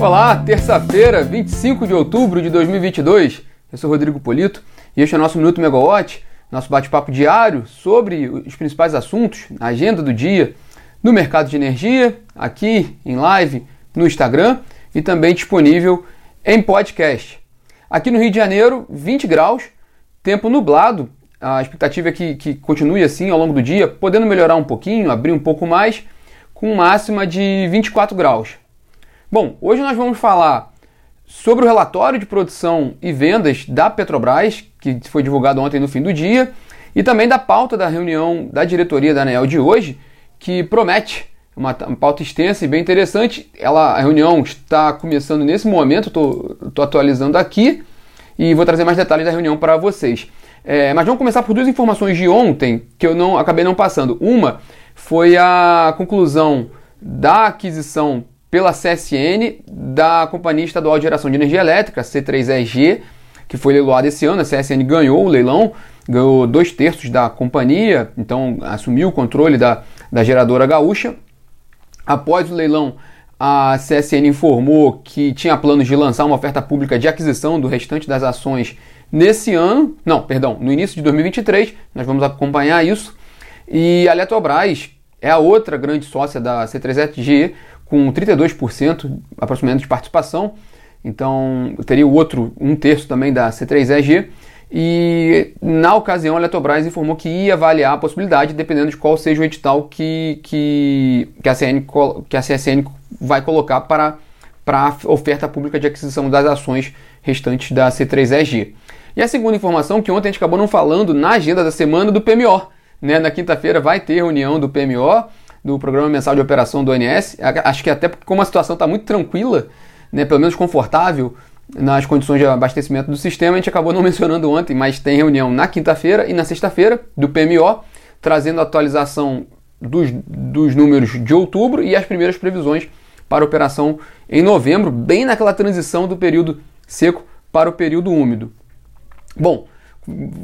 Olá, terça-feira, 25 de outubro de 2022. Eu sou Rodrigo Polito e este é o nosso Minuto Megawatt, nosso bate-papo diário sobre os principais assuntos, a agenda do dia no mercado de energia, aqui em live no Instagram e também disponível em podcast. Aqui no Rio de Janeiro, 20 graus, tempo nublado, a expectativa é que, que continue assim ao longo do dia, podendo melhorar um pouquinho, abrir um pouco mais, com máxima de 24 graus. Bom, hoje nós vamos falar sobre o relatório de produção e vendas da Petrobras, que foi divulgado ontem no fim do dia, e também da pauta da reunião da diretoria da ANEL de hoje, que promete uma, uma pauta extensa e bem interessante. Ela, a reunião está começando nesse momento, estou atualizando aqui e vou trazer mais detalhes da reunião para vocês. É, mas vamos começar por duas informações de ontem que eu não acabei não passando. Uma foi a conclusão da aquisição pela CSN da Companhia Estadual de Geração de Energia Elétrica, C3EG, que foi leiloada esse ano. A CSN ganhou o leilão, ganhou dois terços da companhia, então assumiu o controle da, da geradora gaúcha. Após o leilão, a CSN informou que tinha planos de lançar uma oferta pública de aquisição do restante das ações nesse ano, não, perdão, no início de 2023. Nós vamos acompanhar isso. E a Eletrobras é a outra grande sócia da C3EG, com 32% aproximadamente de participação. Então teria o outro, um terço também da C3EG. E na ocasião a Eletrobras informou que ia avaliar a possibilidade, dependendo de qual seja o edital que, que, que, a, CN, que a CSN vai colocar para, para a oferta pública de aquisição das ações restantes da C3EG. E a segunda informação, que ontem a gente acabou não falando na agenda da semana do PMO. Né? Na quinta-feira vai ter reunião do PMO do Programa Mensal de Operação do ONS. Acho que até porque como a situação está muito tranquila, né, pelo menos confortável nas condições de abastecimento do sistema, a gente acabou não mencionando ontem, mas tem reunião na quinta-feira e na sexta-feira do PMO, trazendo a atualização dos, dos números de outubro e as primeiras previsões para operação em novembro, bem naquela transição do período seco para o período úmido. Bom,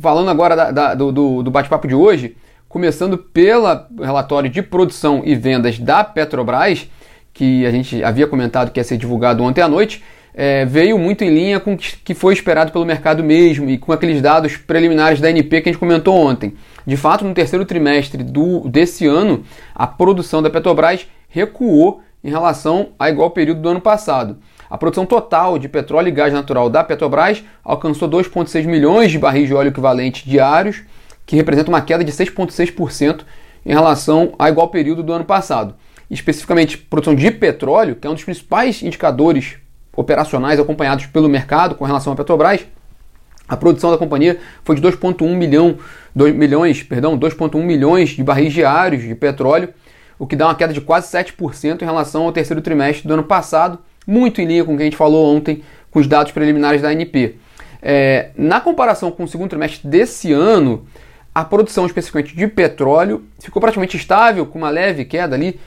falando agora da, da, do, do bate-papo de hoje, começando pelo relatório de produção e vendas da Petrobras, que a gente havia comentado que ia ser divulgado ontem à noite, é, veio muito em linha com o que foi esperado pelo mercado mesmo e com aqueles dados preliminares da NP que a gente comentou ontem. De fato, no terceiro trimestre do, desse ano, a produção da Petrobras recuou em relação a igual período do ano passado. A produção total de petróleo e gás natural da Petrobras alcançou 2,6 milhões de barris de óleo equivalente diários, que representa uma queda de 6,6% em relação a igual período do ano passado. Especificamente, produção de petróleo, que é um dos principais indicadores operacionais acompanhados pelo mercado com relação à Petrobras, a produção da companhia foi de 2,1 milhão, 2 milhões, perdão, 2,1 milhões de barris diários de petróleo, o que dá uma queda de quase 7% em relação ao terceiro trimestre do ano passado, muito em linha com o que a gente falou ontem com os dados preliminares da ANP. É, na comparação com o segundo trimestre desse ano, a produção especificamente de petróleo ficou praticamente estável, com uma leve queda ali,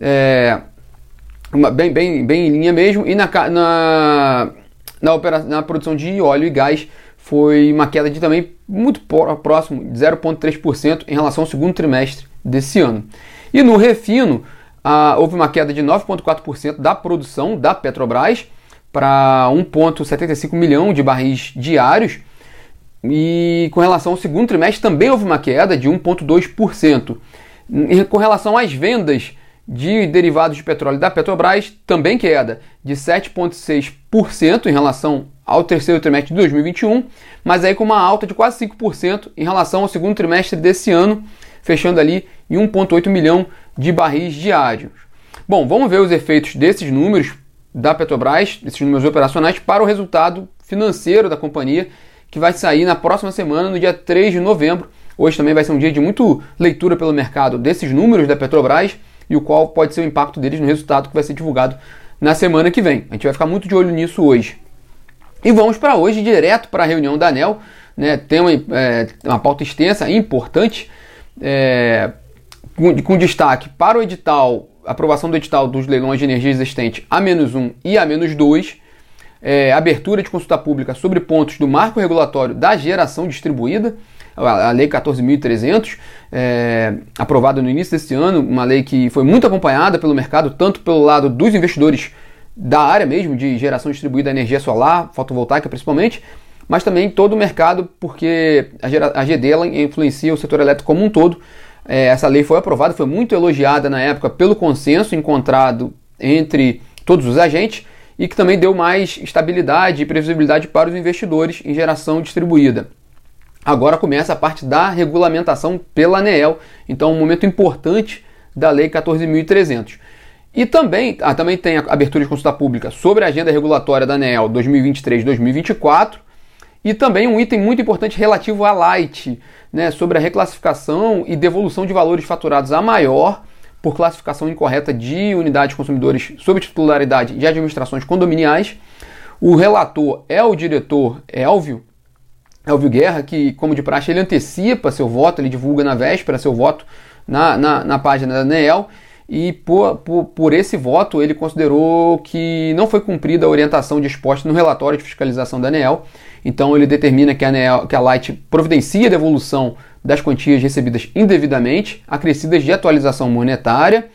é, uma, bem, bem, bem em linha mesmo, e na, na, na, opera, na produção de óleo e gás foi uma queda de também muito próximo, de 0,3% em relação ao segundo trimestre desse ano. E no refino, houve uma queda de 9,4% da produção da Petrobras para 1,75 milhão de barris diários, e com relação ao segundo trimestre também houve uma queda de 1,2%. Com relação às vendas de derivados de petróleo da Petrobras, também queda de 7,6% em relação ao terceiro trimestre de 2021, mas aí com uma alta de quase 5% em relação ao segundo trimestre desse ano, fechando ali em 1,8 milhão de barris diários. Bom, vamos ver os efeitos desses números da Petrobras, esses números operacionais, para o resultado financeiro da companhia que vai sair na próxima semana, no dia 3 de novembro. Hoje também vai ser um dia de muito leitura pelo mercado desses números da Petrobras e o qual pode ser o impacto deles no resultado que vai ser divulgado na semana que vem. A gente vai ficar muito de olho nisso hoje. E vamos para hoje, direto para a reunião da ANEL. Né? Tem uma, é, uma pauta extensa e importante, é, com, com, destaque para o edital, aprovação do edital dos leilões de energia existente A-1 e A-2 é, abertura de consulta pública sobre pontos do marco regulatório da geração distribuída, a Lei 14.300, é, aprovada no início desse ano, uma lei que foi muito acompanhada pelo mercado, tanto pelo lado dos investidores da área mesmo de geração distribuída energia solar, fotovoltaica principalmente, mas também todo o mercado, porque a, GD ela influencia o setor elétrico como um todo. É, essa lei foi aprovada, foi muito elogiada na época pelo consenso encontrado entre todos os agentes e que também deu mais estabilidade e previsibilidade para os investidores em geração distribuída. Agora começa a parte da regulamentação pela ANEEL, então um momento importante da Lei 14.300. E também, ah, também tem a abertura de consulta pública sobre a agenda regulatória da ANEEL 2023-2024 e também um item muito importante relativo à Light, né, sobre a reclassificação e devolução de valores faturados a maior por classificação incorreta de unidades consumidores sob titularidade de administrações condominiais. O relator é o diretor Elvio, Elvio Guerra, que, como de praxe, ele antecipa seu voto, ele divulga na véspera seu voto na, na, na página da ANEEL e por, por, por, esse voto ele considerou que não foi cumprida a orientação disposta no relatório de fiscalização da ANEEL. Então ele determina que a, que a Light providencie a devolução das quantias recebidas indevidamente, acrescidas de atualização monetária,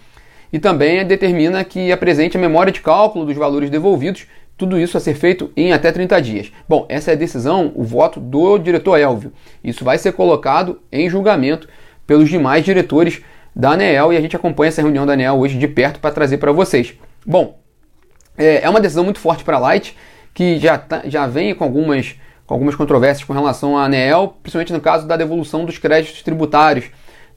e também determina que apresente a memória de cálculo dos valores devolvidos, tudo isso a ser feito em até 30 dias. Bom, essa é a decisão, o voto do diretor Elvio. Isso vai ser colocado em julgamento pelos demais diretores da ANEEL e a gente acompanha essa reunião da ANEEL hoje de perto para trazer para vocês. Bom, é, é uma decisão muito forte para a Light, que já, tá, já vem com algumas, com algumas controvérsias com relação à ANEEL, principalmente no caso da devolução dos créditos tributários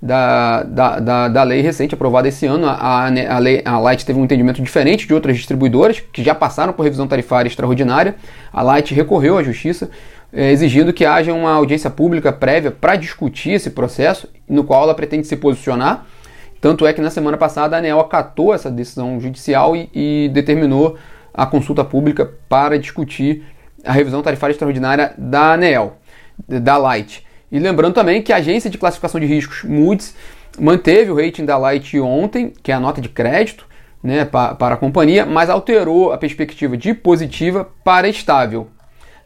da, da, da, da lei recente aprovada esse ano. A, a, lei, a Light teve um entendimento diferente de outras distribuidoras que já passaram por revisão tarifária extraordinária. A Light recorreu à justiça exigindo que haja uma audiência pública prévia para discutir esse processo, no qual ela pretende se posicionar. Tanto é que na semana passada a ANEL acatou essa decisão judicial e, e determinou a consulta pública para discutir a revisão tarifária extraordinária da ANEL, da Light. E lembrando também que a agência de classificação de riscos Moody's manteve o rating da Light ontem, que é a nota de crédito né, para a companhia, mas alterou a perspectiva de positiva para estável.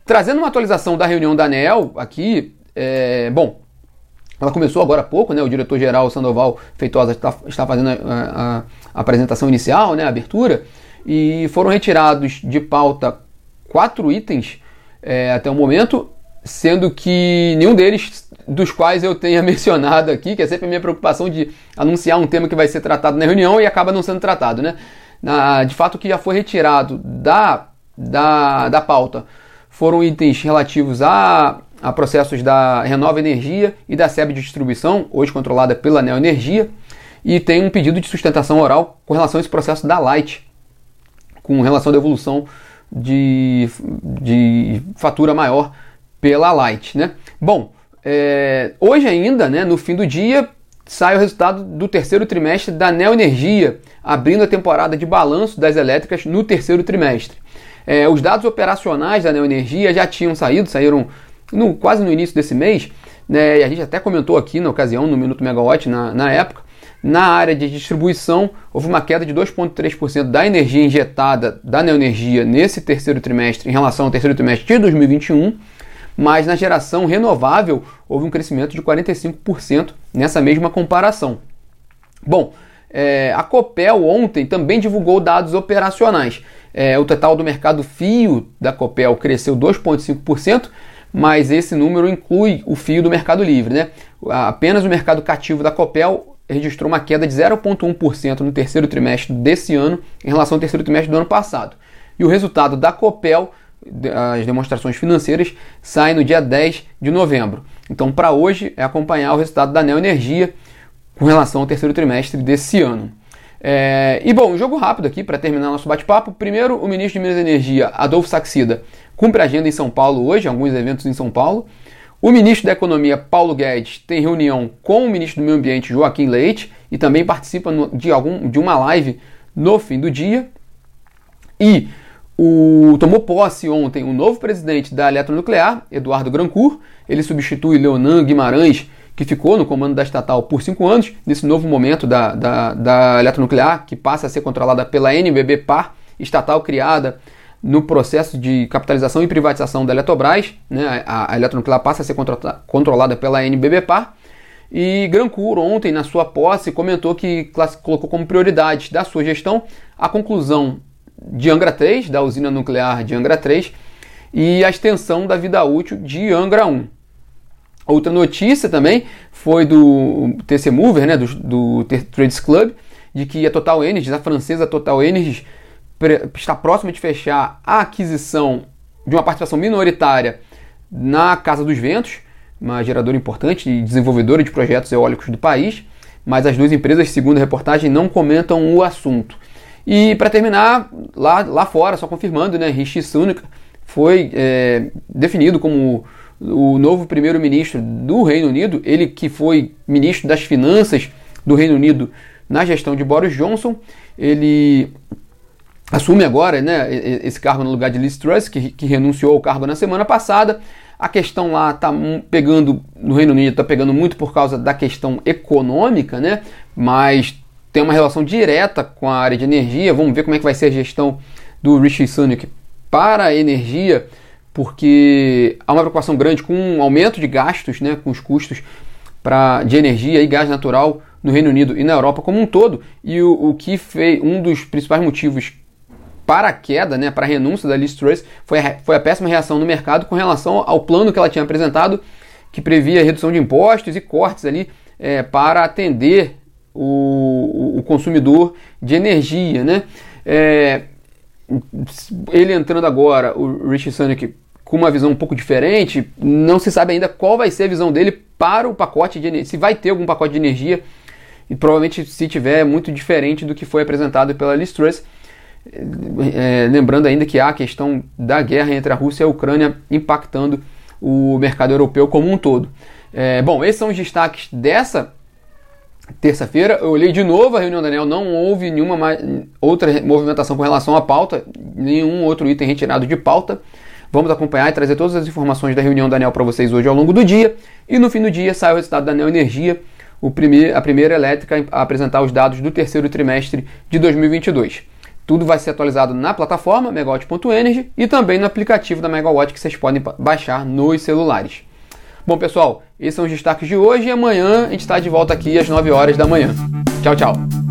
Trazendo uma atualização da reunião da ANEL aqui, é, bom, ela começou agora há pouco, né? O diretor-geral Sandoval Feitosa está, está fazendo a, a, a, apresentação inicial, né? A abertura, e foram retirados de pauta quatro itens é, até o momento, sendo que nenhum deles, dos quais eu tenha mencionado aqui, que é sempre a minha preocupação de anunciar um tema que vai ser tratado na reunião e acaba não sendo tratado, né? Na, de fato, que já foi retirado da, da, da pauta foram itens relativos a, a processos da Renova Energia e da SEB distribuição, hoje controlada pela Neo Energia, e tem um pedido de sustentação oral com relação a esse processo da Light, com relação à devolução de, de fatura maior pela Light. Né? Bom, é, hoje ainda, né, no fim do dia, sai o resultado do terceiro trimestre da Neo Energia, abrindo a temporada de balanço das elétricas no terceiro trimestre. É, os dados operacionais da Neoenergia já tinham saído, saíram no, quase no início desse mês, né, e a gente até comentou aqui na ocasião, no Minuto Megawatt, na, na época. Na área de distribuição, houve uma queda de 2,3% da energia injetada da Neoenergia nesse terceiro trimestre em relação ao terceiro trimestre de 2021, mas na geração renovável houve um crescimento de 45% nessa mesma comparação. Bom, é, a Copel ontem também divulgou dados operacionais. É, o total do mercado fio da Copel cresceu 2,5%, mas esse número inclui o fio do Mercado Livre. Né? Apenas o mercado cativo da Copel registrou uma queda de 0,1% no terceiro trimestre desse ano em relação ao terceiro trimestre do ano passado. E o resultado da Copel, as demonstrações financeiras, sai no dia 10 de novembro. Então, para hoje, é acompanhar o resultado da Neo Energia com relação ao terceiro trimestre desse ano. É, e bom, jogo rápido aqui para terminar nosso bate-papo. Primeiro, o ministro de Minas e Energia, Adolfo Saxida, cumpre a agenda em São Paulo hoje, alguns eventos em São Paulo. O ministro da Economia, Paulo Guedes, tem reunião com o ministro do Meio Ambiente, Joaquim Leite, e também participa de, algum, de uma live no fim do dia. E o, tomou posse ontem o novo presidente da Eletronuclear, Eduardo Grancourt. Ele substitui Leonan Guimarães, que ficou no comando da estatal por cinco anos, nesse novo momento da, da, da eletronuclear, que passa a ser controlada pela NBB Par, estatal criada no processo de capitalização e privatização da Eletrobras, né, a, a eletronuclear passa a ser controlada pela NBB Par, e Grancourt, ontem, na sua posse, comentou que colocou como prioridade da sua gestão a conclusão de Angra 3, da usina nuclear de Angra 3, e a extensão da vida útil de Angra 1. Outra notícia também foi do TC Mover, né, do, do Trades Club, de que a Total Energies, a francesa Total Energies, está próxima de fechar a aquisição de uma participação minoritária na Casa dos Ventos, uma geradora importante e desenvolvedora de projetos eólicos do país, mas as duas empresas, segundo a reportagem, não comentam o assunto. E para terminar, lá, lá fora, só confirmando, né, Rishi Sunak foi é, definido como o novo primeiro-ministro do Reino Unido, ele que foi ministro das Finanças do Reino Unido na gestão de Boris Johnson, ele assume agora né, esse cargo no lugar de Liz Truss, que, que renunciou ao cargo na semana passada. A questão lá está pegando, no Reino Unido, está pegando muito por causa da questão econômica, né? Mas tem uma relação direta com a área de energia. Vamos ver como é que vai ser a gestão do Rishi Sunak para a energia, porque há uma preocupação grande com um aumento de gastos, né, com os custos pra, de energia e gás natural no Reino Unido e na Europa como um todo. E o, o que fez um dos principais motivos para a queda, né, para a renúncia da Liz Truss, foi a, foi a péssima reação no mercado com relação ao plano que ela tinha apresentado, que previa redução de impostos e cortes ali é, para atender o, o, consumidor de energia, né? É, ele entrando agora, o Rich Sunak, com uma visão um pouco diferente, não se sabe ainda qual vai ser a visão dele para o pacote de energia, se vai ter algum pacote de energia, e provavelmente se tiver é muito diferente do que foi apresentado pela Liz Truss. É, lembrando ainda que há a questão da guerra entre a Rússia e a Ucrânia impactando o mercado europeu como um todo. É, bom, esses são os destaques dessa terça-feira. Eu olhei de novo a reunião da ANEL, não houve nenhuma mais, outra movimentação com relação à pauta, nenhum outro item retirado de pauta. Vamos acompanhar e trazer todas as informações da reunião da ANEL para vocês hoje ao longo do dia. E no fim do dia sai o resultado da ANEL Energia, primeir, a primeira elétrica a apresentar os dados do terceiro trimestre de 2022. Tudo vai ser atualizado na plataforma megawatt.energy e também no aplicativo da Megawatt que vocês podem baixar nos celulares. Bom, pessoal, esses são os destaques de hoje e amanhã a gente está de volta aqui às 9 horas da manhã. Tchau, tchau.